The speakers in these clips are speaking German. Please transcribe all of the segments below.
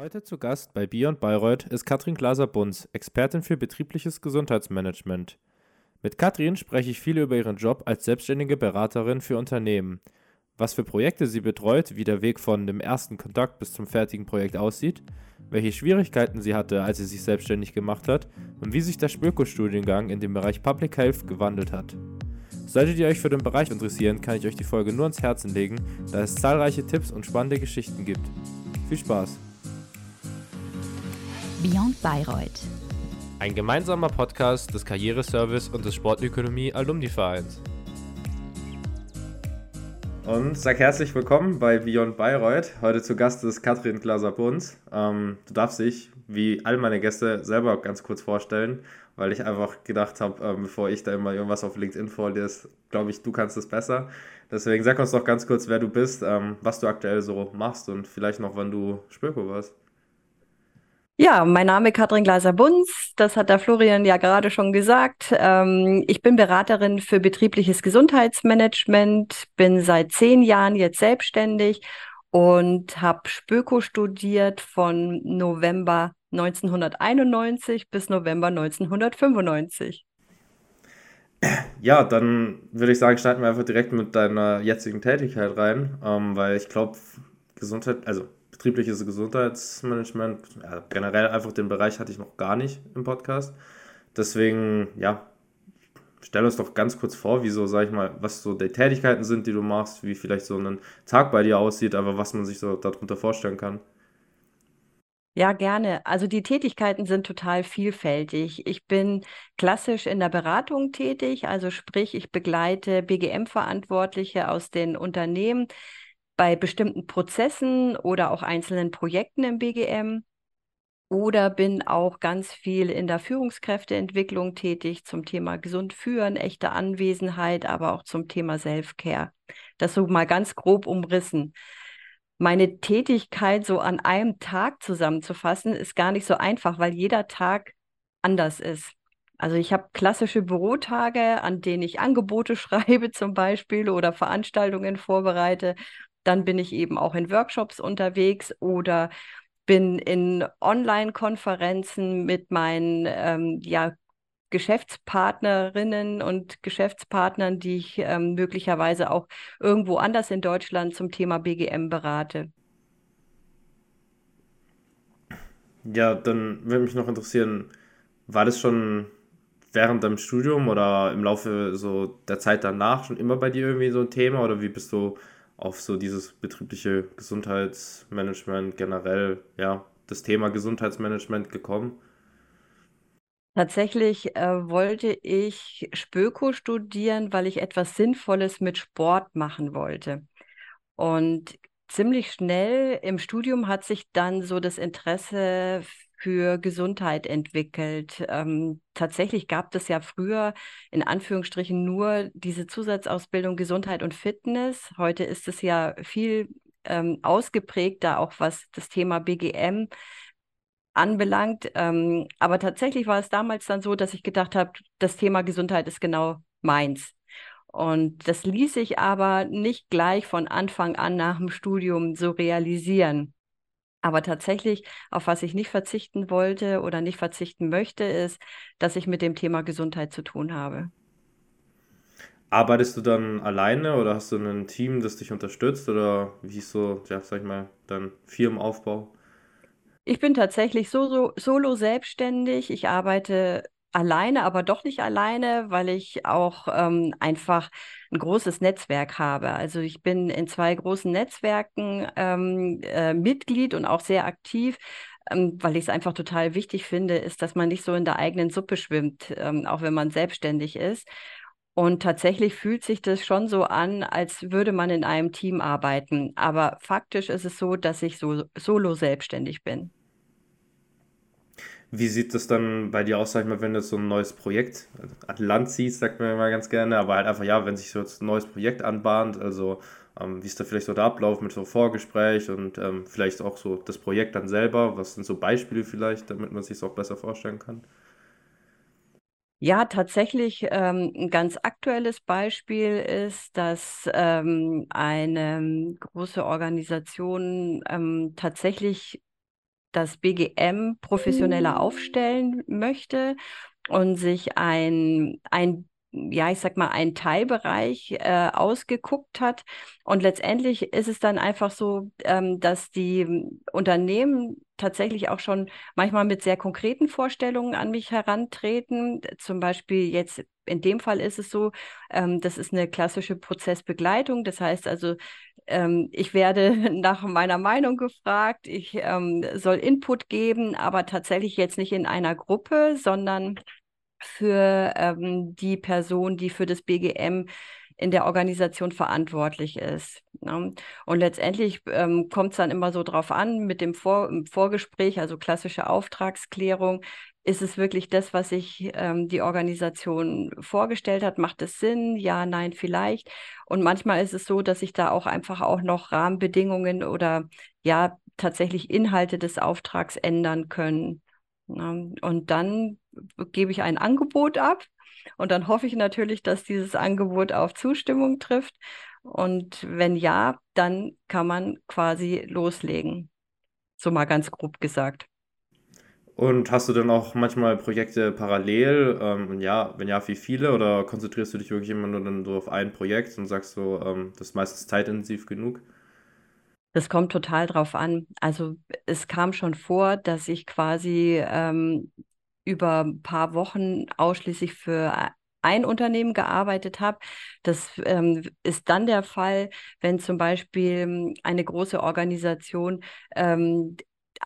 Heute zu Gast bei Beyond Bayreuth ist Katrin Glaser-Bunz, Expertin für betriebliches Gesundheitsmanagement. Mit Katrin spreche ich viel über ihren Job als selbstständige Beraterin für Unternehmen, was für Projekte sie betreut, wie der Weg von dem ersten Kontakt bis zum fertigen Projekt aussieht, welche Schwierigkeiten sie hatte, als sie sich selbstständig gemacht hat und wie sich der Spöko-Studiengang in dem Bereich Public Health gewandelt hat. Solltet ihr euch für den Bereich interessieren, kann ich euch die Folge nur ans Herzen legen, da es zahlreiche Tipps und spannende Geschichten gibt. Viel Spaß! Beyond Bayreuth. Ein gemeinsamer Podcast des Karriereservice und des Sportökonomie Alumni Vereins. Und sag herzlich willkommen bei Beyond Bayreuth. Heute zu Gast ist Katrin Glaser-Bunz. Ähm, du darfst dich, wie all meine Gäste, selber ganz kurz vorstellen, weil ich einfach gedacht habe, ähm, bevor ich da immer irgendwas auf LinkedIn vorlese, glaube ich, du kannst es besser. Deswegen sag uns doch ganz kurz, wer du bist, ähm, was du aktuell so machst und vielleicht noch, wann du Spöko warst. Ja, mein Name ist Katrin Gleiser-Bunz. Das hat der Florian ja gerade schon gesagt. Ähm, ich bin Beraterin für betriebliches Gesundheitsmanagement, bin seit zehn Jahren jetzt selbstständig und habe Spöko studiert von November 1991 bis November 1995. Ja, dann würde ich sagen, starten wir einfach direkt mit deiner jetzigen Tätigkeit rein, ähm, weil ich glaube, Gesundheit, also betriebliches Gesundheitsmanagement, ja, generell einfach den Bereich hatte ich noch gar nicht im Podcast. Deswegen, ja, stell uns doch ganz kurz vor, wieso, sag ich mal, was so die Tätigkeiten sind, die du machst, wie vielleicht so ein Tag bei dir aussieht, aber was man sich so darunter vorstellen kann. Ja, gerne. Also die Tätigkeiten sind total vielfältig. Ich bin klassisch in der Beratung tätig, also sprich, ich begleite BGM-Verantwortliche aus den Unternehmen bei bestimmten Prozessen oder auch einzelnen Projekten im BGM oder bin auch ganz viel in der Führungskräfteentwicklung tätig zum Thema gesund führen, echte Anwesenheit, aber auch zum Thema Self-Care. Das so mal ganz grob umrissen. Meine Tätigkeit so an einem Tag zusammenzufassen, ist gar nicht so einfach, weil jeder Tag anders ist. Also ich habe klassische Bürotage, an denen ich Angebote schreibe zum Beispiel oder Veranstaltungen vorbereite dann bin ich eben auch in Workshops unterwegs oder bin in Online-Konferenzen mit meinen ähm, ja, Geschäftspartnerinnen und Geschäftspartnern, die ich ähm, möglicherweise auch irgendwo anders in Deutschland zum Thema BGM berate. Ja, dann würde mich noch interessieren, war das schon während deinem Studium oder im Laufe so der Zeit danach schon immer bei dir irgendwie so ein Thema oder wie bist du auf so dieses betriebliche Gesundheitsmanagement generell, ja, das Thema Gesundheitsmanagement gekommen? Tatsächlich äh, wollte ich Spöko studieren, weil ich etwas Sinnvolles mit Sport machen wollte. Und ziemlich schnell im Studium hat sich dann so das Interesse für Gesundheit entwickelt. Ähm, tatsächlich gab es ja früher in Anführungsstrichen nur diese Zusatzausbildung Gesundheit und Fitness. Heute ist es ja viel ähm, ausgeprägter, auch was das Thema BGM anbelangt. Ähm, aber tatsächlich war es damals dann so, dass ich gedacht habe, das Thema Gesundheit ist genau meins. Und das ließ sich aber nicht gleich von Anfang an nach dem Studium so realisieren. Aber tatsächlich, auf was ich nicht verzichten wollte oder nicht verzichten möchte, ist, dass ich mit dem Thema Gesundheit zu tun habe. Arbeitest du dann alleine oder hast du ein Team, das dich unterstützt oder wie ist so, ja, sag ich mal, dein Firmenaufbau? Ich bin tatsächlich so, so, solo selbstständig. Ich arbeite alleine, aber doch nicht alleine, weil ich auch ähm, einfach ein großes Netzwerk habe. Also ich bin in zwei großen Netzwerken ähm, äh, Mitglied und auch sehr aktiv. Ähm, weil ich es einfach total wichtig finde, ist, dass man nicht so in der eigenen Suppe schwimmt, ähm, auch wenn man selbstständig ist. Und tatsächlich fühlt sich das schon so an, als würde man in einem Team arbeiten. Aber faktisch ist es so, dass ich so solo selbstständig bin. Wie sieht das dann bei dir aus, sag ich mal, wenn du so ein neues Projekt an ziehst, sagt man immer ganz gerne, aber halt einfach, ja, wenn sich so ein neues Projekt anbahnt, also ähm, wie ist da vielleicht so der Ablauf mit so Vorgespräch und ähm, vielleicht auch so das Projekt dann selber, was sind so Beispiele vielleicht, damit man sich es auch besser vorstellen kann? Ja, tatsächlich ähm, ein ganz aktuelles Beispiel ist, dass ähm, eine große Organisation ähm, tatsächlich das BGM professioneller aufstellen möchte und sich ein, ein ja, ich sag mal, einen Teilbereich äh, ausgeguckt hat. Und letztendlich ist es dann einfach so, ähm, dass die Unternehmen tatsächlich auch schon manchmal mit sehr konkreten Vorstellungen an mich herantreten. Zum Beispiel jetzt in dem Fall ist es so, ähm, das ist eine klassische Prozessbegleitung. Das heißt also, ähm, ich werde nach meiner Meinung gefragt, ich ähm, soll Input geben, aber tatsächlich jetzt nicht in einer Gruppe, sondern für ähm, die Person, die für das BGM in der Organisation verantwortlich ist. Ne? Und letztendlich ähm, kommt es dann immer so drauf an, mit dem Vor Vorgespräch, also klassische Auftragsklärung, ist es wirklich das, was sich ähm, die Organisation vorgestellt hat? Macht es Sinn? Ja, nein, vielleicht. Und manchmal ist es so, dass sich da auch einfach auch noch Rahmenbedingungen oder ja tatsächlich Inhalte des Auftrags ändern können. Ne? Und dann gebe ich ein Angebot ab und dann hoffe ich natürlich, dass dieses Angebot auf Zustimmung trifft. Und wenn ja, dann kann man quasi loslegen. So mal ganz grob gesagt. Und hast du dann auch manchmal Projekte parallel? Ähm, ja, wenn ja, wie viele? Oder konzentrierst du dich wirklich immer nur dann so auf ein Projekt und sagst so, ähm, das ist meistens zeitintensiv genug? Das kommt total drauf an. Also es kam schon vor, dass ich quasi ähm, über ein paar Wochen ausschließlich für ein Unternehmen gearbeitet habe. Das ähm, ist dann der Fall, wenn zum Beispiel eine große Organisation ähm,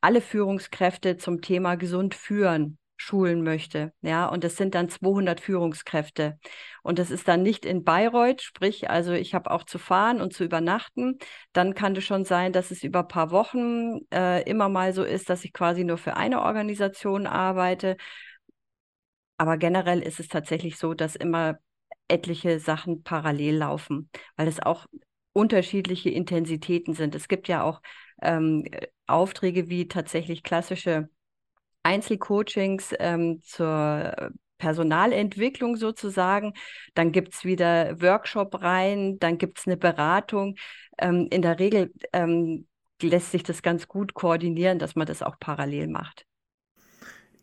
alle Führungskräfte zum Thema gesund führen schulen möchte. Ja, und das sind dann 200 Führungskräfte. Und das ist dann nicht in Bayreuth, sprich, also ich habe auch zu fahren und zu übernachten. Dann kann es schon sein, dass es über ein paar Wochen äh, immer mal so ist, dass ich quasi nur für eine Organisation arbeite. Aber generell ist es tatsächlich so, dass immer etliche Sachen parallel laufen, weil es auch unterschiedliche Intensitäten sind. Es gibt ja auch ähm, Aufträge wie tatsächlich klassische Einzelcoachings ähm, zur Personalentwicklung sozusagen. Dann gibt es wieder Workshop rein, dann gibt es eine Beratung. Ähm, in der Regel ähm, lässt sich das ganz gut koordinieren, dass man das auch parallel macht.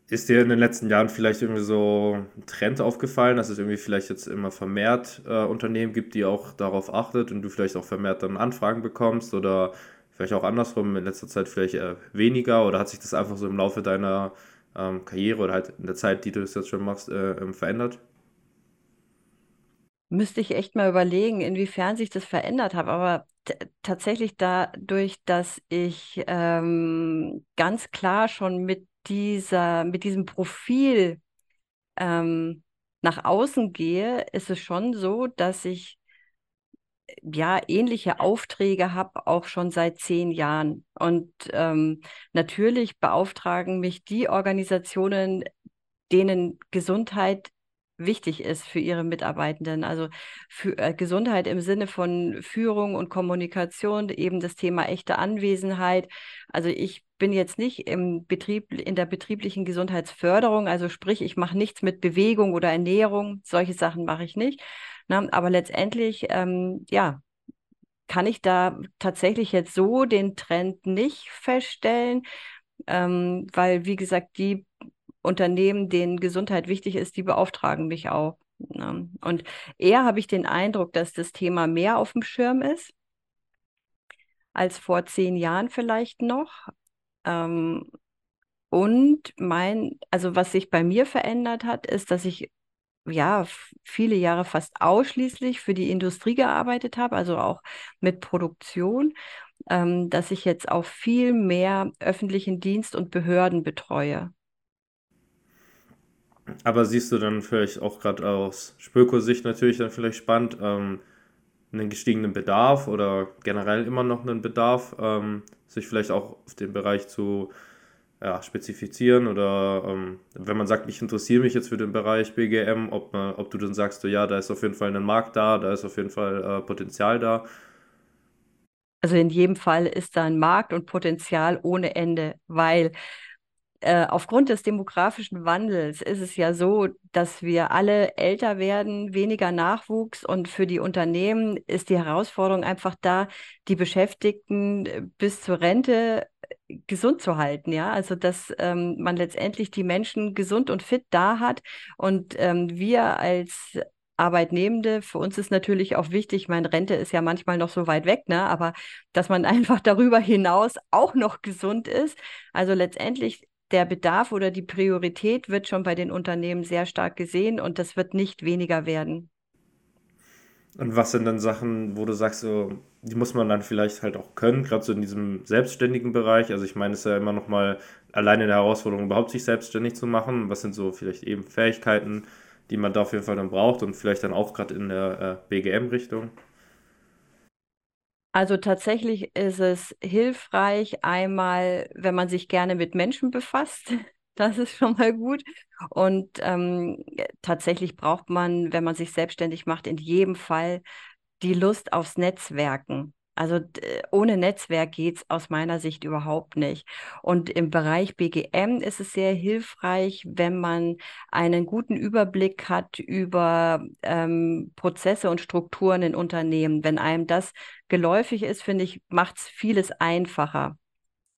Ist dir in den letzten Jahren vielleicht irgendwie so ein Trend aufgefallen, dass es irgendwie vielleicht jetzt immer vermehrt äh, Unternehmen gibt, die auch darauf achtet und du vielleicht auch vermehrt dann Anfragen bekommst oder vielleicht auch andersrum in letzter Zeit vielleicht eher weniger oder hat sich das einfach so im Laufe deiner ähm, Karriere oder halt in der Zeit, die du das jetzt schon machst, äh, ähm, verändert? Müsste ich echt mal überlegen, inwiefern sich das verändert hat. Aber tatsächlich dadurch, dass ich ähm, ganz klar schon mit dieser, mit diesem Profil ähm, nach außen gehe, ist es schon so, dass ich ja ähnliche Aufträge habe, auch schon seit zehn Jahren. Und ähm, natürlich beauftragen mich die Organisationen, denen Gesundheit wichtig ist für ihre Mitarbeitenden. Also für, äh, Gesundheit im Sinne von Führung und Kommunikation, eben das Thema echte Anwesenheit. Also ich bin jetzt nicht im Betrieb, in der betrieblichen Gesundheitsförderung, also sprich, ich mache nichts mit Bewegung oder Ernährung, solche Sachen mache ich nicht. Na, ne? aber letztendlich, ähm, ja, kann ich da tatsächlich jetzt so den Trend nicht feststellen, ähm, weil, wie gesagt, die Unternehmen, denen Gesundheit wichtig ist, die beauftragen mich auch. Ne? Und eher habe ich den Eindruck, dass das Thema mehr auf dem Schirm ist als vor zehn Jahren vielleicht noch. Ähm, und mein, also was sich bei mir verändert hat, ist, dass ich ja viele Jahre fast ausschließlich für die Industrie gearbeitet habe, also auch mit Produktion, ähm, dass ich jetzt auch viel mehr öffentlichen Dienst und Behörden betreue. Aber siehst du dann vielleicht auch gerade aus Spöko-Sicht natürlich dann vielleicht spannend, ähm, einen gestiegenen Bedarf oder generell immer noch einen Bedarf, ähm, sich vielleicht auch auf den Bereich zu ja, spezifizieren oder ähm, wenn man sagt, ich interessiere mich jetzt für den Bereich BGM, ob, man, ob du dann sagst, so, ja, da ist auf jeden Fall ein Markt da, da ist auf jeden Fall äh, Potenzial da. Also in jedem Fall ist da ein Markt und Potenzial ohne Ende, weil äh, aufgrund des demografischen Wandels ist es ja so, dass wir alle älter werden, weniger Nachwuchs und für die Unternehmen ist die Herausforderung einfach da, die Beschäftigten äh, bis zur Rente äh, gesund zu halten, ja, also dass ähm, man letztendlich die Menschen gesund und fit da hat und ähm, wir als Arbeitnehmende, für uns ist natürlich auch wichtig, meine Rente ist ja manchmal noch so weit weg, ne? aber dass man einfach darüber hinaus auch noch gesund ist. Also letztendlich der Bedarf oder die Priorität wird schon bei den Unternehmen sehr stark gesehen und das wird nicht weniger werden. Und was sind dann Sachen, wo du sagst, so, die muss man dann vielleicht halt auch können, gerade so in diesem selbstständigen Bereich? Also ich meine, es ist ja immer noch mal alleine eine Herausforderung, überhaupt sich selbstständig zu machen. Was sind so vielleicht eben Fähigkeiten, die man da auf jeden Fall dann braucht und vielleicht dann auch gerade in der äh, BGM-Richtung? Also tatsächlich ist es hilfreich, einmal, wenn man sich gerne mit Menschen befasst. Das ist schon mal gut. Und ähm, tatsächlich braucht man, wenn man sich selbstständig macht, in jedem Fall die Lust aufs Netzwerken. Also ohne Netzwerk geht es aus meiner Sicht überhaupt nicht. Und im Bereich BGM ist es sehr hilfreich, wenn man einen guten Überblick hat über ähm, Prozesse und Strukturen in Unternehmen. Wenn einem das geläufig ist, finde ich, macht es vieles einfacher.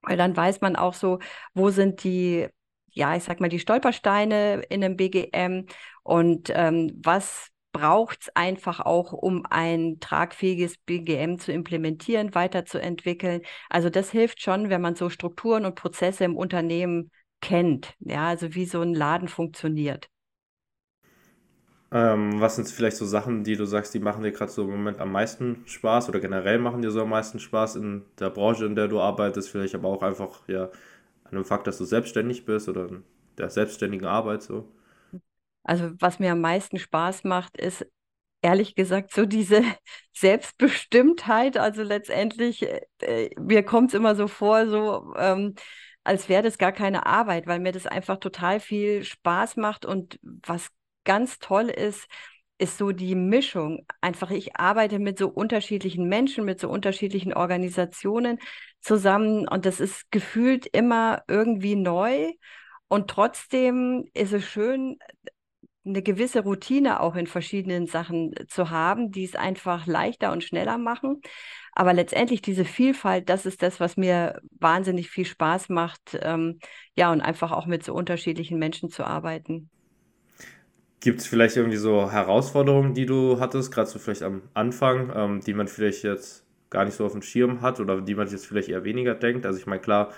Weil dann weiß man auch so, wo sind die, ja, ich sag mal, die Stolpersteine in einem BGM und ähm, was braucht es einfach auch, um ein tragfähiges BGM zu implementieren, weiterzuentwickeln. Also das hilft schon, wenn man so Strukturen und Prozesse im Unternehmen kennt, ja, also wie so ein Laden funktioniert. Ähm, was sind vielleicht so Sachen, die du sagst, die machen dir gerade so im Moment am meisten Spaß oder generell machen dir so am meisten Spaß in der Branche, in der du arbeitest, vielleicht aber auch einfach ja an dem Fakt, dass du selbstständig bist oder der selbstständigen Arbeit so? Also was mir am meisten Spaß macht, ist ehrlich gesagt so diese Selbstbestimmtheit. Also letztendlich, äh, mir kommt es immer so vor, so ähm, als wäre das gar keine Arbeit, weil mir das einfach total viel Spaß macht. Und was ganz toll ist, ist so die Mischung. Einfach, ich arbeite mit so unterschiedlichen Menschen, mit so unterschiedlichen Organisationen zusammen und das ist gefühlt immer irgendwie neu. Und trotzdem ist es schön, eine gewisse Routine auch in verschiedenen Sachen äh, zu haben, die es einfach leichter und schneller machen. Aber letztendlich diese Vielfalt, das ist das, was mir wahnsinnig viel Spaß macht, ähm, ja, und einfach auch mit so unterschiedlichen Menschen zu arbeiten. Gibt es vielleicht irgendwie so Herausforderungen, die du hattest, gerade so vielleicht am Anfang, ähm, die man vielleicht jetzt gar nicht so auf dem Schirm hat oder die man jetzt vielleicht eher weniger denkt? Also ich meine, klar,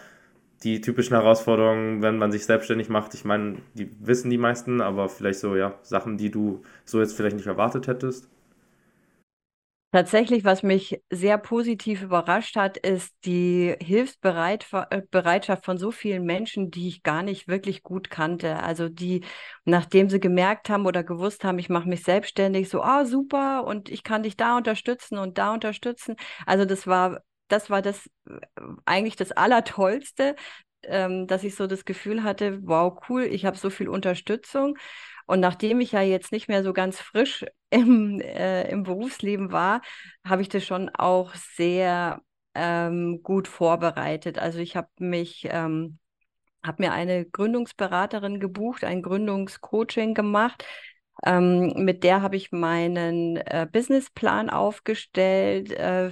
die typischen Herausforderungen, wenn man sich selbstständig macht. Ich meine, die wissen die meisten, aber vielleicht so, ja, Sachen, die du so jetzt vielleicht nicht erwartet hättest. Tatsächlich, was mich sehr positiv überrascht hat, ist die Hilfsbereitschaft von so vielen Menschen, die ich gar nicht wirklich gut kannte. Also die, nachdem sie gemerkt haben oder gewusst haben, ich mache mich selbstständig, so, ah, super, und ich kann dich da unterstützen und da unterstützen. Also das war das war das eigentlich das Allertollste, ähm, dass ich so das Gefühl hatte, wow, cool, ich habe so viel Unterstützung. Und nachdem ich ja jetzt nicht mehr so ganz frisch im, äh, im Berufsleben war, habe ich das schon auch sehr ähm, gut vorbereitet. Also ich habe mich, ähm, habe mir eine Gründungsberaterin gebucht, ein Gründungscoaching gemacht. Ähm, mit der habe ich meinen äh, Businessplan aufgestellt, äh,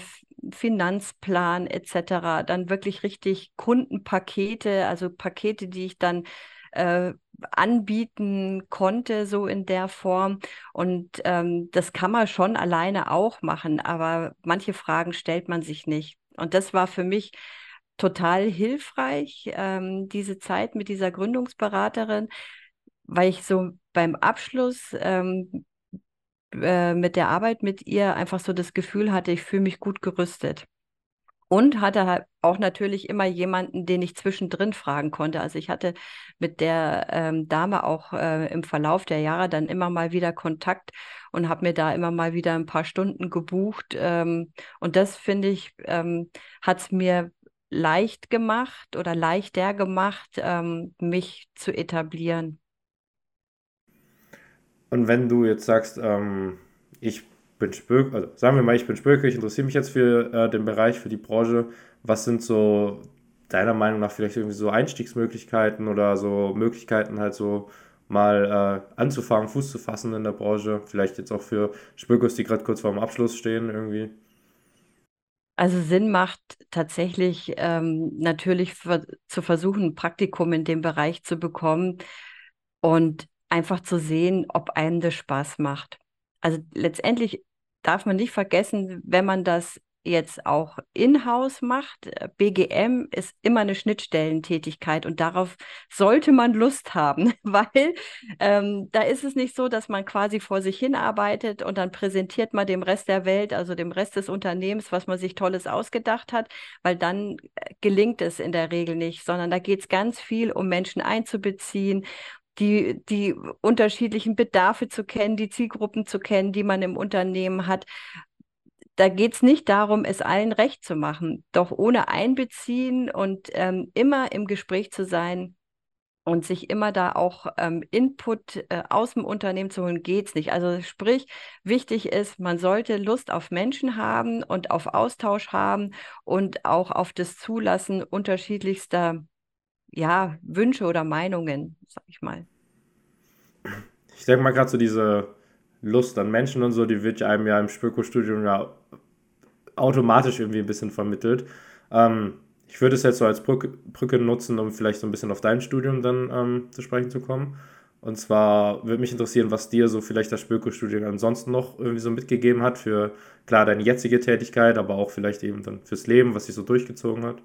Finanzplan etc., dann wirklich richtig Kundenpakete, also Pakete, die ich dann äh, anbieten konnte, so in der Form. Und ähm, das kann man schon alleine auch machen, aber manche Fragen stellt man sich nicht. Und das war für mich total hilfreich, ähm, diese Zeit mit dieser Gründungsberaterin, weil ich so beim Abschluss ähm, äh, mit der Arbeit mit ihr einfach so das Gefühl hatte, ich fühle mich gut gerüstet. Und hatte halt auch natürlich immer jemanden, den ich zwischendrin fragen konnte. Also ich hatte mit der ähm, Dame auch äh, im Verlauf der Jahre dann immer mal wieder Kontakt und habe mir da immer mal wieder ein paar Stunden gebucht. Ähm, und das finde ich, ähm, hat es mir leicht gemacht oder leichter gemacht, ähm, mich zu etablieren. Und wenn du jetzt sagst, ähm, ich bin Spöker, also sagen wir mal, ich bin Spöker, ich interessiere mich jetzt für äh, den Bereich, für die Branche, was sind so deiner Meinung nach vielleicht irgendwie so Einstiegsmöglichkeiten oder so Möglichkeiten halt so mal äh, anzufangen, Fuß zu fassen in der Branche? Vielleicht jetzt auch für Spürkurs, die gerade kurz vor dem Abschluss stehen irgendwie. Also Sinn macht tatsächlich ähm, natürlich für, zu versuchen, ein Praktikum in dem Bereich zu bekommen und einfach zu sehen, ob einem das Spaß macht. Also letztendlich darf man nicht vergessen, wenn man das jetzt auch in-house macht. Äh, BGM ist immer eine Schnittstellentätigkeit und darauf sollte man Lust haben, weil ähm, da ist es nicht so, dass man quasi vor sich hin arbeitet und dann präsentiert man dem Rest der Welt, also dem Rest des Unternehmens, was man sich Tolles ausgedacht hat, weil dann äh, gelingt es in der Regel nicht, sondern da geht es ganz viel um Menschen einzubeziehen die, die unterschiedlichen Bedarfe zu kennen, die Zielgruppen zu kennen, die man im Unternehmen hat da geht es nicht darum, es allen recht zu machen, doch ohne Einbeziehen und ähm, immer im Gespräch zu sein und sich immer da auch ähm, Input äh, aus dem Unternehmen zu holen, geht es nicht. Also sprich, wichtig ist, man sollte Lust auf Menschen haben und auf Austausch haben und auch auf das Zulassen unterschiedlichster ja, Wünsche oder Meinungen, sag ich mal. Ich denke mal gerade so diese Lust an Menschen und so, die wird einem ja im Spöko-Studium ja automatisch irgendwie ein bisschen vermittelt. Ähm, ich würde es jetzt so als Brücke, Brücke, nutzen, um vielleicht so ein bisschen auf dein Studium dann ähm, zu sprechen zu kommen. Und zwar würde mich interessieren, was dir so vielleicht das Spöko-Studium ansonsten noch irgendwie so mitgegeben hat für, klar, deine jetzige Tätigkeit, aber auch vielleicht eben dann fürs Leben, was sich so durchgezogen hat.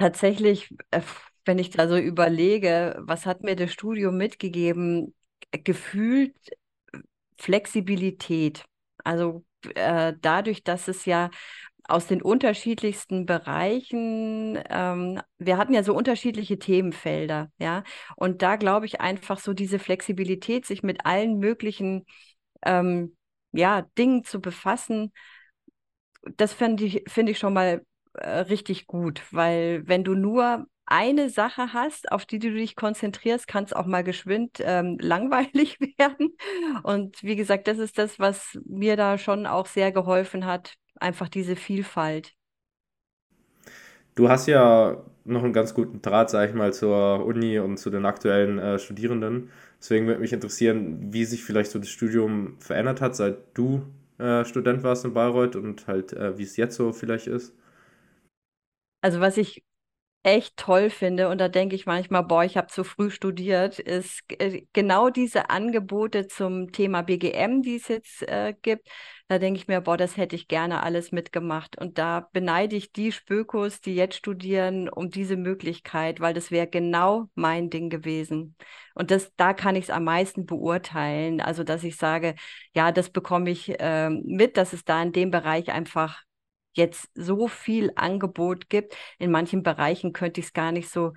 Tatsächlich, äh, wenn ich da so überlege, was hat mir das Studium mitgegeben? gefühlt Flexibilität. Also äh, dadurch, dass es ja aus den unterschiedlichsten Bereichen, ähm, wir hatten ja so unterschiedliche Themenfelder, ja, und da glaube ich einfach so diese Flexibilität, sich mit allen möglichen ähm, ja, Dingen zu befassen, das finde ich, find ich schon mal äh, richtig gut, weil wenn du nur eine Sache hast, auf die du dich konzentrierst, kann es auch mal geschwind ähm, langweilig werden. Und wie gesagt, das ist das, was mir da schon auch sehr geholfen hat, einfach diese Vielfalt. Du hast ja noch einen ganz guten Draht, sag ich mal, zur Uni und zu den aktuellen äh, Studierenden. Deswegen würde mich interessieren, wie sich vielleicht so das Studium verändert hat, seit du äh, Student warst in Bayreuth und halt, äh, wie es jetzt so vielleicht ist. Also was ich echt toll finde, und da denke ich manchmal, boah, ich habe zu früh studiert, ist äh, genau diese Angebote zum Thema BGM, die es jetzt äh, gibt. Da denke ich mir, boah, das hätte ich gerne alles mitgemacht. Und da beneide ich die Spökos, die jetzt studieren, um diese Möglichkeit, weil das wäre genau mein Ding gewesen. Und das, da kann ich es am meisten beurteilen. Also, dass ich sage, ja, das bekomme ich äh, mit, dass es da in dem Bereich einfach jetzt so viel Angebot gibt. In manchen Bereichen könnte ich es gar nicht so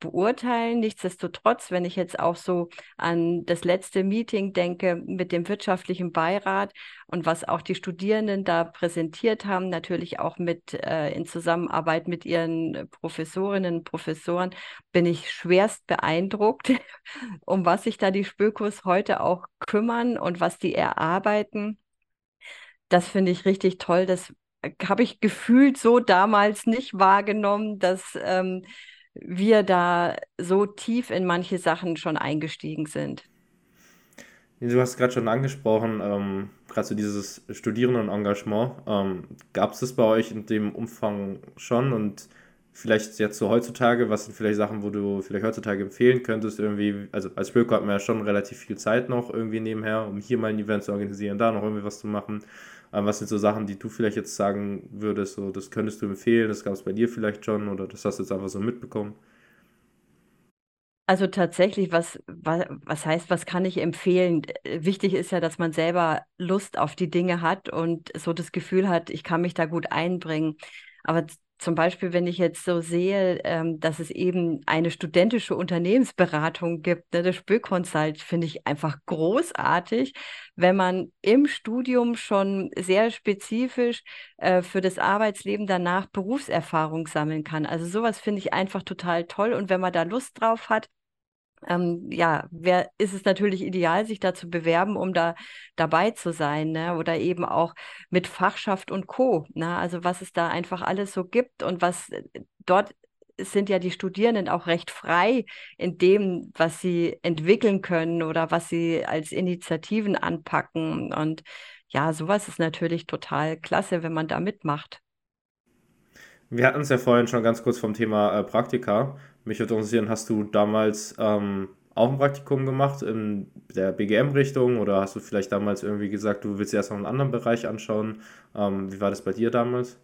beurteilen. Nichtsdestotrotz, wenn ich jetzt auch so an das letzte Meeting denke mit dem wirtschaftlichen Beirat und was auch die Studierenden da präsentiert haben, natürlich auch mit äh, in Zusammenarbeit mit ihren Professorinnen und Professoren, bin ich schwerst beeindruckt, um was sich da die Spökos heute auch kümmern und was die erarbeiten. Das finde ich richtig toll. Das habe ich gefühlt so damals nicht wahrgenommen, dass ähm, wir da so tief in manche Sachen schon eingestiegen sind. Du hast gerade schon angesprochen, ähm, gerade so dieses Studierendenengagement. Ähm, Gab es das bei euch in dem Umfang schon und vielleicht jetzt so heutzutage, was sind vielleicht Sachen, wo du vielleicht heutzutage empfehlen könntest, irgendwie, also als Spöko hat man ja schon relativ viel Zeit noch irgendwie nebenher, um hier mal ein Event zu organisieren, da noch irgendwie was zu machen. Aber was sind so Sachen, die du vielleicht jetzt sagen würdest, so das könntest du empfehlen, das gab es bei dir vielleicht schon oder das hast du jetzt einfach so mitbekommen? Also tatsächlich, was, was, was heißt, was kann ich empfehlen? Wichtig ist ja, dass man selber Lust auf die Dinge hat und so das Gefühl hat, ich kann mich da gut einbringen. Aber zum Beispiel, wenn ich jetzt so sehe, ähm, dass es eben eine studentische Unternehmensberatung gibt, ne, das Spökonsult, finde ich einfach großartig, wenn man im Studium schon sehr spezifisch äh, für das Arbeitsleben danach Berufserfahrung sammeln kann. Also sowas finde ich einfach total toll. Und wenn man da Lust drauf hat, ähm, ja, wer, ist es natürlich ideal, sich da zu bewerben, um da dabei zu sein, ne? Oder eben auch mit Fachschaft und Co. Ne? Also was es da einfach alles so gibt und was äh, dort sind ja die Studierenden auch recht frei in dem, was sie entwickeln können oder was sie als Initiativen anpacken. Und ja, sowas ist natürlich total klasse, wenn man da mitmacht. Wir hatten es ja vorhin schon ganz kurz vom Thema äh, Praktika. Mich würde interessieren, hast du damals ähm, auch ein Praktikum gemacht in der BGM-Richtung oder hast du vielleicht damals irgendwie gesagt, du willst erst noch einen anderen Bereich anschauen? Ähm, wie war das bei dir damals?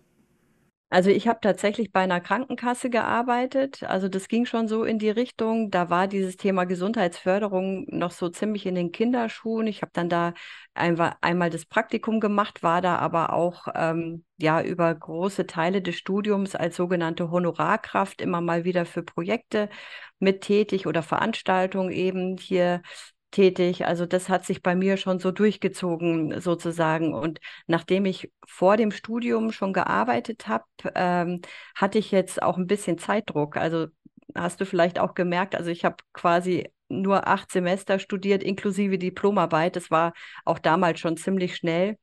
Also ich habe tatsächlich bei einer Krankenkasse gearbeitet. Also das ging schon so in die Richtung. Da war dieses Thema Gesundheitsförderung noch so ziemlich in den Kinderschuhen. Ich habe dann da einmal, das Praktikum gemacht, war da aber auch ähm, ja über große Teile des Studiums als sogenannte Honorarkraft immer mal wieder für Projekte mit tätig oder Veranstaltungen eben hier tätig. Also das hat sich bei mir schon so durchgezogen sozusagen. Und nachdem ich vor dem Studium schon gearbeitet habe, ähm, hatte ich jetzt auch ein bisschen Zeitdruck. Also hast du vielleicht auch gemerkt, also ich habe quasi nur acht Semester studiert, inklusive Diplomarbeit. Das war auch damals schon ziemlich schnell.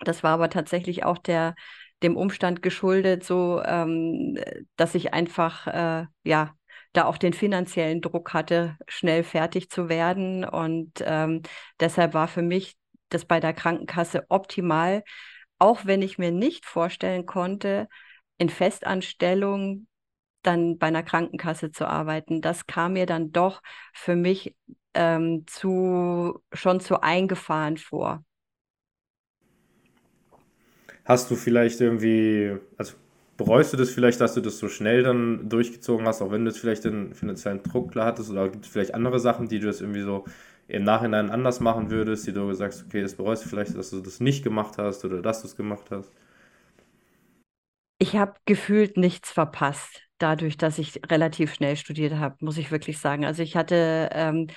Das war aber tatsächlich auch der dem Umstand geschuldet, so ähm, dass ich einfach äh, ja da auch den finanziellen Druck hatte, schnell fertig zu werden. Und ähm, deshalb war für mich das bei der Krankenkasse optimal, auch wenn ich mir nicht vorstellen konnte, in Festanstellung dann bei einer Krankenkasse zu arbeiten. Das kam mir dann doch für mich ähm, zu, schon zu eingefahren vor. Hast du vielleicht irgendwie, also Bereust du das vielleicht, dass du das so schnell dann durchgezogen hast, auch wenn du jetzt vielleicht den finanziellen Druck klar hattest? Oder gibt es vielleicht andere Sachen, die du jetzt irgendwie so im Nachhinein anders machen würdest, die du sagst, okay, das bereust du vielleicht, dass du das nicht gemacht hast oder dass du es gemacht hast? Ich habe gefühlt nichts verpasst, dadurch, dass ich relativ schnell studiert habe, muss ich wirklich sagen. Also ich hatte, ähm,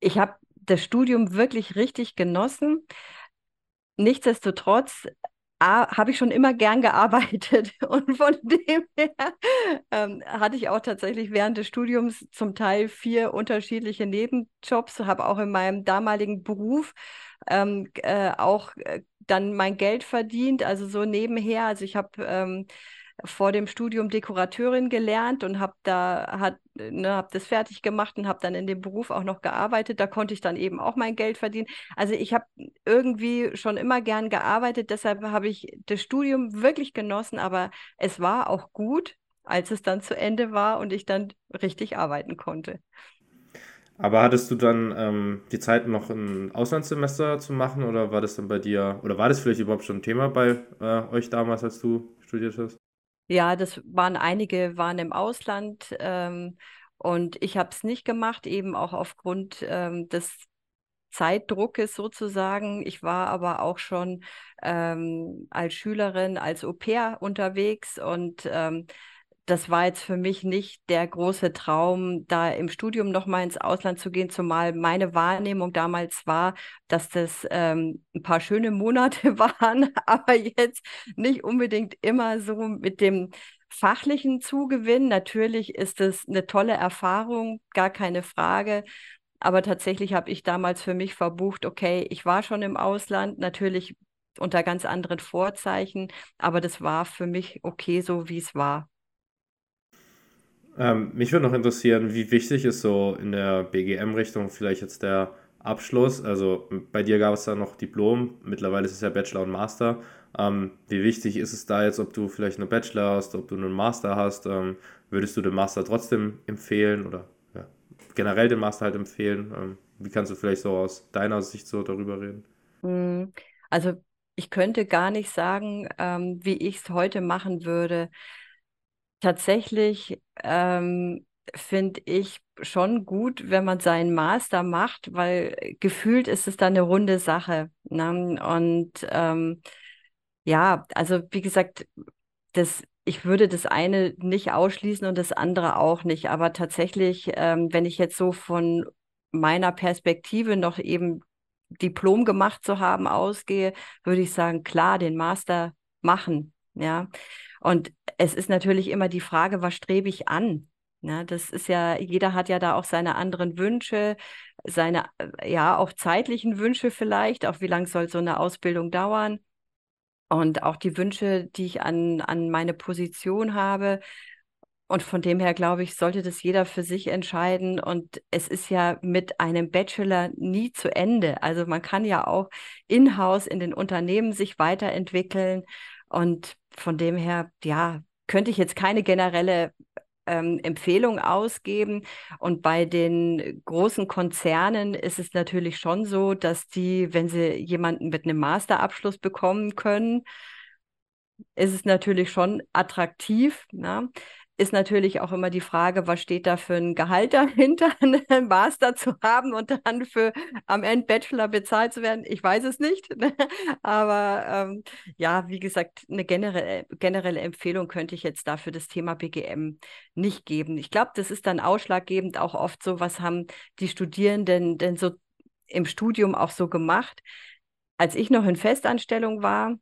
ich habe das Studium wirklich richtig genossen. Nichtsdestotrotz habe ich schon immer gern gearbeitet und von dem her ähm, hatte ich auch tatsächlich während des Studiums zum Teil vier unterschiedliche Nebenjobs, habe auch in meinem damaligen Beruf ähm, äh, auch äh, dann mein Geld verdient, also so nebenher. Also ich habe ähm, vor dem Studium Dekorateurin gelernt und habe da hat, ne, hab das fertig gemacht und habe dann in dem Beruf auch noch gearbeitet. Da konnte ich dann eben auch mein Geld verdienen. Also ich habe irgendwie schon immer gern gearbeitet, deshalb habe ich das Studium wirklich genossen, aber es war auch gut, als es dann zu Ende war und ich dann richtig arbeiten konnte. Aber hattest du dann ähm, die Zeit, noch ein Auslandssemester zu machen oder war das dann bei dir, oder war das vielleicht überhaupt schon ein Thema bei äh, euch damals, als du studiert hast? Ja, das waren einige, waren im Ausland ähm, und ich habe es nicht gemacht, eben auch aufgrund ähm, des Zeitdruckes sozusagen. Ich war aber auch schon ähm, als Schülerin, als Au-pair unterwegs und ähm, das war jetzt für mich nicht der große Traum, da im Studium nochmal ins Ausland zu gehen, zumal meine Wahrnehmung damals war, dass das ähm, ein paar schöne Monate waren, aber jetzt nicht unbedingt immer so mit dem fachlichen Zugewinn. Natürlich ist es eine tolle Erfahrung, gar keine Frage. Aber tatsächlich habe ich damals für mich verbucht, okay, ich war schon im Ausland, natürlich unter ganz anderen Vorzeichen, aber das war für mich okay, so wie es war. Ähm, mich würde noch interessieren, wie wichtig ist so in der BGM-Richtung vielleicht jetzt der Abschluss? Also bei dir gab es da noch Diplom, mittlerweile ist es ja Bachelor und Master. Ähm, wie wichtig ist es da jetzt, ob du vielleicht einen Bachelor hast, ob du einen Master hast? Ähm, würdest du den Master trotzdem empfehlen oder ja, generell den Master halt empfehlen? Ähm, wie kannst du vielleicht so aus deiner Sicht so darüber reden? Hm, also ich könnte gar nicht sagen, ähm, wie ich es heute machen würde. Tatsächlich ähm, finde ich schon gut, wenn man seinen Master macht, weil gefühlt ist es dann eine runde Sache. Ne? Und ähm, ja, also wie gesagt, das, ich würde das eine nicht ausschließen und das andere auch nicht. Aber tatsächlich, ähm, wenn ich jetzt so von meiner Perspektive noch eben Diplom gemacht zu haben ausgehe, würde ich sagen, klar, den Master machen. Ja. Und es ist natürlich immer die Frage, was strebe ich an? Ja, das ist ja, jeder hat ja da auch seine anderen Wünsche, seine, äh, ja, auch zeitlichen Wünsche vielleicht, auch wie lange soll so eine Ausbildung dauern und auch die Wünsche, die ich an, an meine Position habe. Und von dem her, glaube ich, sollte das jeder für sich entscheiden. Und es ist ja mit einem Bachelor nie zu Ende. Also man kann ja auch in-house in den Unternehmen sich weiterentwickeln. Und von dem her, ja, könnte ich jetzt keine generelle ähm, Empfehlung ausgeben. Und bei den großen Konzernen ist es natürlich schon so, dass die, wenn sie jemanden mit einem Masterabschluss bekommen können, ist es natürlich schon attraktiv. Ne? Ist natürlich auch immer die Frage, was steht da für ein Gehalt dahinter, einen Master zu haben und dann für am Ende Bachelor bezahlt zu werden. Ich weiß es nicht. Ne? Aber ähm, ja, wie gesagt, eine generelle, generelle Empfehlung könnte ich jetzt dafür das Thema BGM nicht geben. Ich glaube, das ist dann ausschlaggebend auch oft so, was haben die Studierenden denn so im Studium auch so gemacht. Als ich noch in Festanstellung war,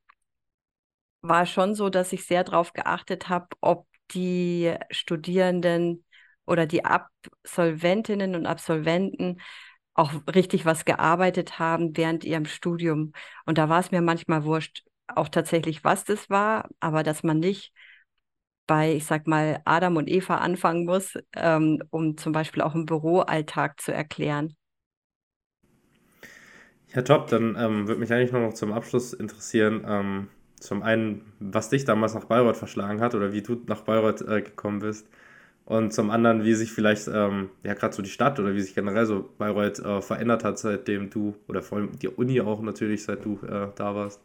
war schon so, dass ich sehr darauf geachtet habe, ob die Studierenden oder die Absolventinnen und Absolventen auch richtig was gearbeitet haben während ihrem Studium. Und da war es mir manchmal wurscht, auch tatsächlich, was das war, aber dass man nicht bei, ich sag mal, Adam und Eva anfangen muss, ähm, um zum Beispiel auch im Büroalltag zu erklären. Ja, top. Dann ähm, würde mich eigentlich noch zum Abschluss interessieren, ähm, zum einen, was dich damals nach Bayreuth verschlagen hat oder wie du nach Bayreuth äh, gekommen bist. Und zum anderen, wie sich vielleicht, ähm, ja, gerade so die Stadt oder wie sich generell so Bayreuth äh, verändert hat, seitdem du, oder vor allem die Uni auch natürlich, seit du äh, da warst.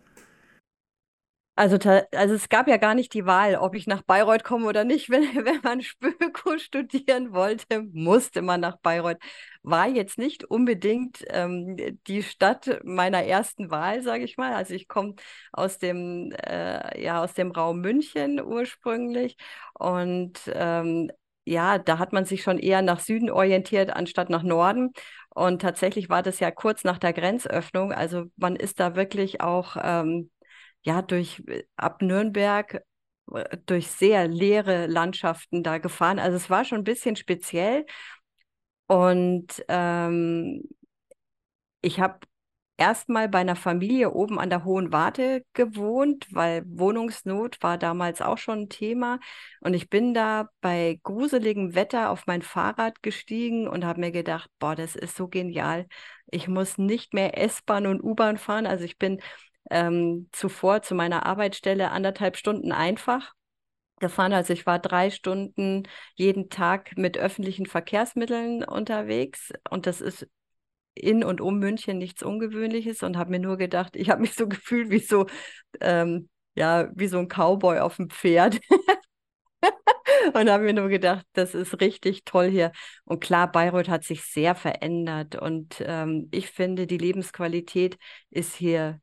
Also, also es gab ja gar nicht die Wahl, ob ich nach Bayreuth komme oder nicht. Wenn, wenn man Spöko studieren wollte, musste man nach Bayreuth. War jetzt nicht unbedingt ähm, die Stadt meiner ersten Wahl, sage ich mal. Also ich komme aus dem, äh, ja, aus dem Raum München ursprünglich. Und ähm, ja, da hat man sich schon eher nach Süden orientiert, anstatt nach Norden. Und tatsächlich war das ja kurz nach der Grenzöffnung. Also man ist da wirklich auch ähm, ja, durch äh, ab Nürnberg äh, durch sehr leere Landschaften da gefahren. Also es war schon ein bisschen speziell. Und ähm, ich habe erstmal bei einer Familie oben an der Hohen Warte gewohnt, weil Wohnungsnot war damals auch schon ein Thema. Und ich bin da bei gruseligem Wetter auf mein Fahrrad gestiegen und habe mir gedacht, boah, das ist so genial. Ich muss nicht mehr S-Bahn und U-Bahn fahren. Also ich bin ähm, zuvor zu meiner Arbeitsstelle anderthalb Stunden einfach gefahren. Also ich war drei Stunden jeden Tag mit öffentlichen Verkehrsmitteln unterwegs und das ist in und um München nichts Ungewöhnliches und habe mir nur gedacht, ich habe mich so gefühlt wie so, ähm, ja, wie so ein Cowboy auf dem Pferd. und habe mir nur gedacht, das ist richtig toll hier. Und klar, Bayreuth hat sich sehr verändert und ähm, ich finde, die Lebensqualität ist hier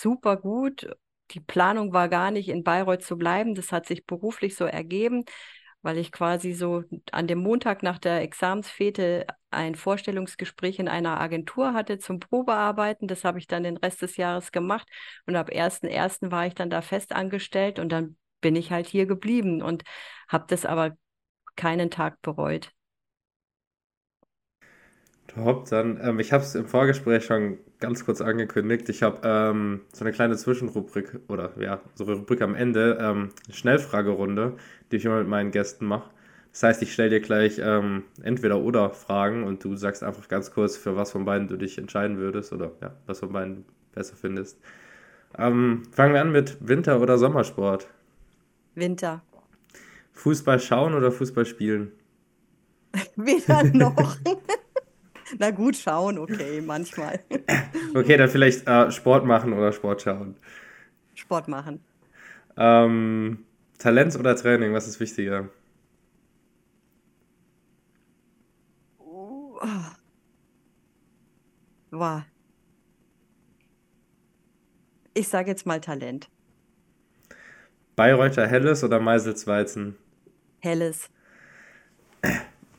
super gut. Die Planung war gar nicht, in Bayreuth zu bleiben. Das hat sich beruflich so ergeben, weil ich quasi so an dem Montag nach der Examensfete ein Vorstellungsgespräch in einer Agentur hatte zum Probearbeiten. Das habe ich dann den Rest des Jahres gemacht und ab 1.1. war ich dann da fest angestellt und dann bin ich halt hier geblieben und habe das aber keinen Tag bereut. Top, dann, ähm, ich habe es im Vorgespräch schon ganz kurz angekündigt. Ich habe ähm, so eine kleine Zwischenrubrik oder ja, so eine Rubrik am Ende, ähm, Schnellfragerunde, die ich immer mit meinen Gästen mache. Das heißt, ich stelle dir gleich ähm, entweder oder Fragen und du sagst einfach ganz kurz, für was von beiden du dich entscheiden würdest oder ja, was von beiden besser findest. Ähm, fangen wir an mit Winter- oder Sommersport. Winter. Fußball schauen oder Fußball spielen? Weder noch. Na gut, schauen, okay, manchmal. okay, dann vielleicht äh, Sport machen oder Sport schauen. Sport machen. Ähm, Talent oder Training, was ist wichtiger? Uh, wow. Ich sage jetzt mal Talent. Bayreuther Helles oder Meisels Weizen? Helles.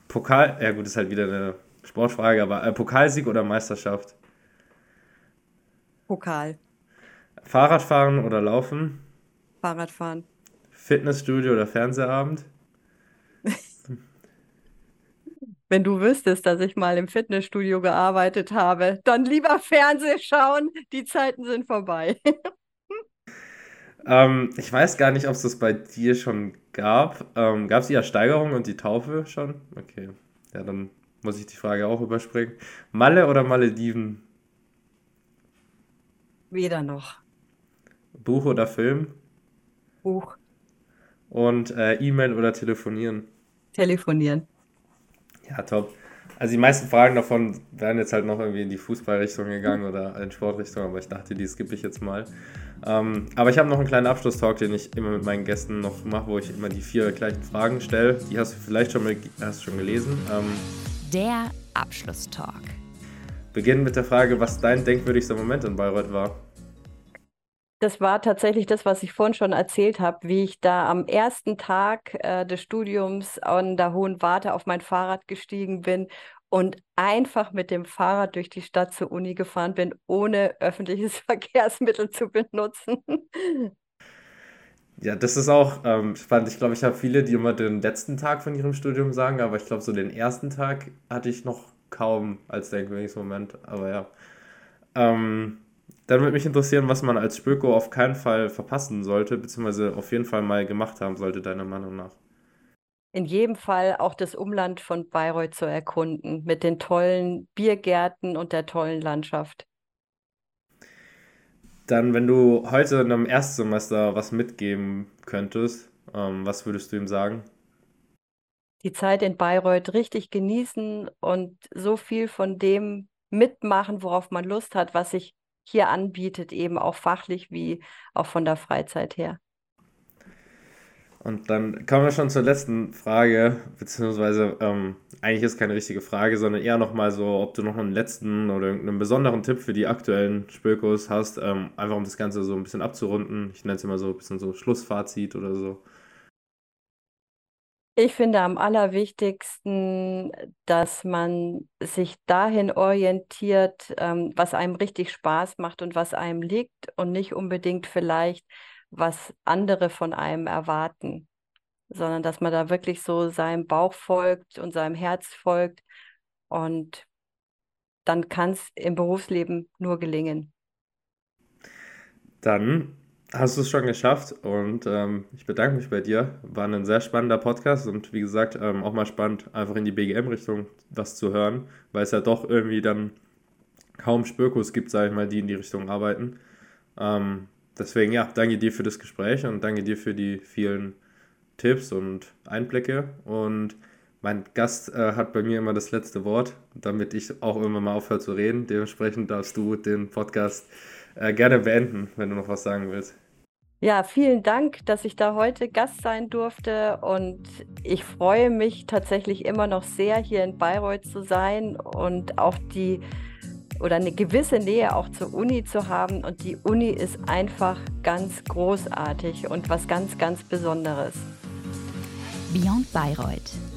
Pokal, ja gut, ist halt wieder eine Sportfrage, aber äh, Pokalsieg oder Meisterschaft? Pokal. Fahrradfahren oder Laufen? Fahrradfahren. Fitnessstudio oder Fernsehabend? Wenn du wüsstest, dass ich mal im Fitnessstudio gearbeitet habe, dann lieber Fernseh schauen, die Zeiten sind vorbei. ähm, ich weiß gar nicht, ob es das bei dir schon gab. Ähm, gab es die Ersteigerung und die Taufe schon? Okay, ja, dann muss ich die Frage auch überspringen. Malle oder Malediven? Weder noch. Buch oder Film? Buch. Und äh, E-Mail oder telefonieren? Telefonieren. Ja, top. Also die meisten Fragen davon wären jetzt halt noch irgendwie in die Fußballrichtung gegangen oder in Sportrichtung, aber ich dachte, die skippe ich jetzt mal. Ähm, aber ich habe noch einen kleinen Abschlusstalk, den ich immer mit meinen Gästen noch mache, wo ich immer die vier gleichen Fragen stelle. Die hast du vielleicht schon, mal, hast schon gelesen. Ähm, Der Abschlusstalk. Beginnen mit der Frage, was dein denkwürdigster Moment in Bayreuth war. Das war tatsächlich das, was ich vorhin schon erzählt habe, wie ich da am ersten Tag äh, des Studiums an der Hohen Warte auf mein Fahrrad gestiegen bin und einfach mit dem Fahrrad durch die Stadt zur Uni gefahren bin, ohne öffentliches Verkehrsmittel zu benutzen. Ja, das ist auch ähm, spannend. Ich glaube, ich habe viele, die immer den letzten Tag von ihrem Studium sagen, aber ich glaube, so den ersten Tag hatte ich noch kaum als denkwürdiges Moment. Aber ja. Ähm, dann würde mich interessieren, was man als Spöko auf keinen Fall verpassen sollte, beziehungsweise auf jeden Fall mal gemacht haben sollte, deiner Meinung nach. In jedem Fall auch das Umland von Bayreuth zu erkunden, mit den tollen Biergärten und der tollen Landschaft. Dann, wenn du heute in einem Erstsemester was mitgeben könntest, ähm, was würdest du ihm sagen? Die Zeit in Bayreuth richtig genießen und so viel von dem mitmachen, worauf man Lust hat, was sich hier anbietet, eben auch fachlich wie auch von der Freizeit her. Und dann kommen wir schon zur letzten Frage, beziehungsweise ähm, eigentlich ist keine richtige Frage, sondern eher nochmal so, ob du noch einen letzten oder irgendeinen besonderen Tipp für die aktuellen Spökos hast, ähm, einfach um das Ganze so ein bisschen abzurunden. Ich nenne es immer so ein bisschen so Schlussfazit oder so. Ich finde am allerwichtigsten, dass man sich dahin orientiert, ähm, was einem richtig Spaß macht und was einem liegt und nicht unbedingt vielleicht, was andere von einem erwarten, sondern dass man da wirklich so seinem Bauch folgt und seinem Herz folgt und dann kann es im Berufsleben nur gelingen. Dann hast du es schon geschafft und ähm, ich bedanke mich bei dir. War ein sehr spannender Podcast und wie gesagt, ähm, auch mal spannend, einfach in die BGM-Richtung was zu hören, weil es ja doch irgendwie dann kaum Spökos gibt, sage ich mal, die in die Richtung arbeiten. Ähm, deswegen, ja, danke dir für das Gespräch und danke dir für die vielen Tipps und Einblicke. Und mein Gast äh, hat bei mir immer das letzte Wort, damit ich auch immer mal aufhöre zu reden. Dementsprechend darfst du den Podcast äh, gerne beenden, wenn du noch was sagen willst. Ja, vielen Dank, dass ich da heute Gast sein durfte und ich freue mich tatsächlich immer noch sehr, hier in Bayreuth zu sein und auch die oder eine gewisse Nähe auch zur Uni zu haben. Und die Uni ist einfach ganz großartig und was ganz, ganz Besonderes. Beyond Bayreuth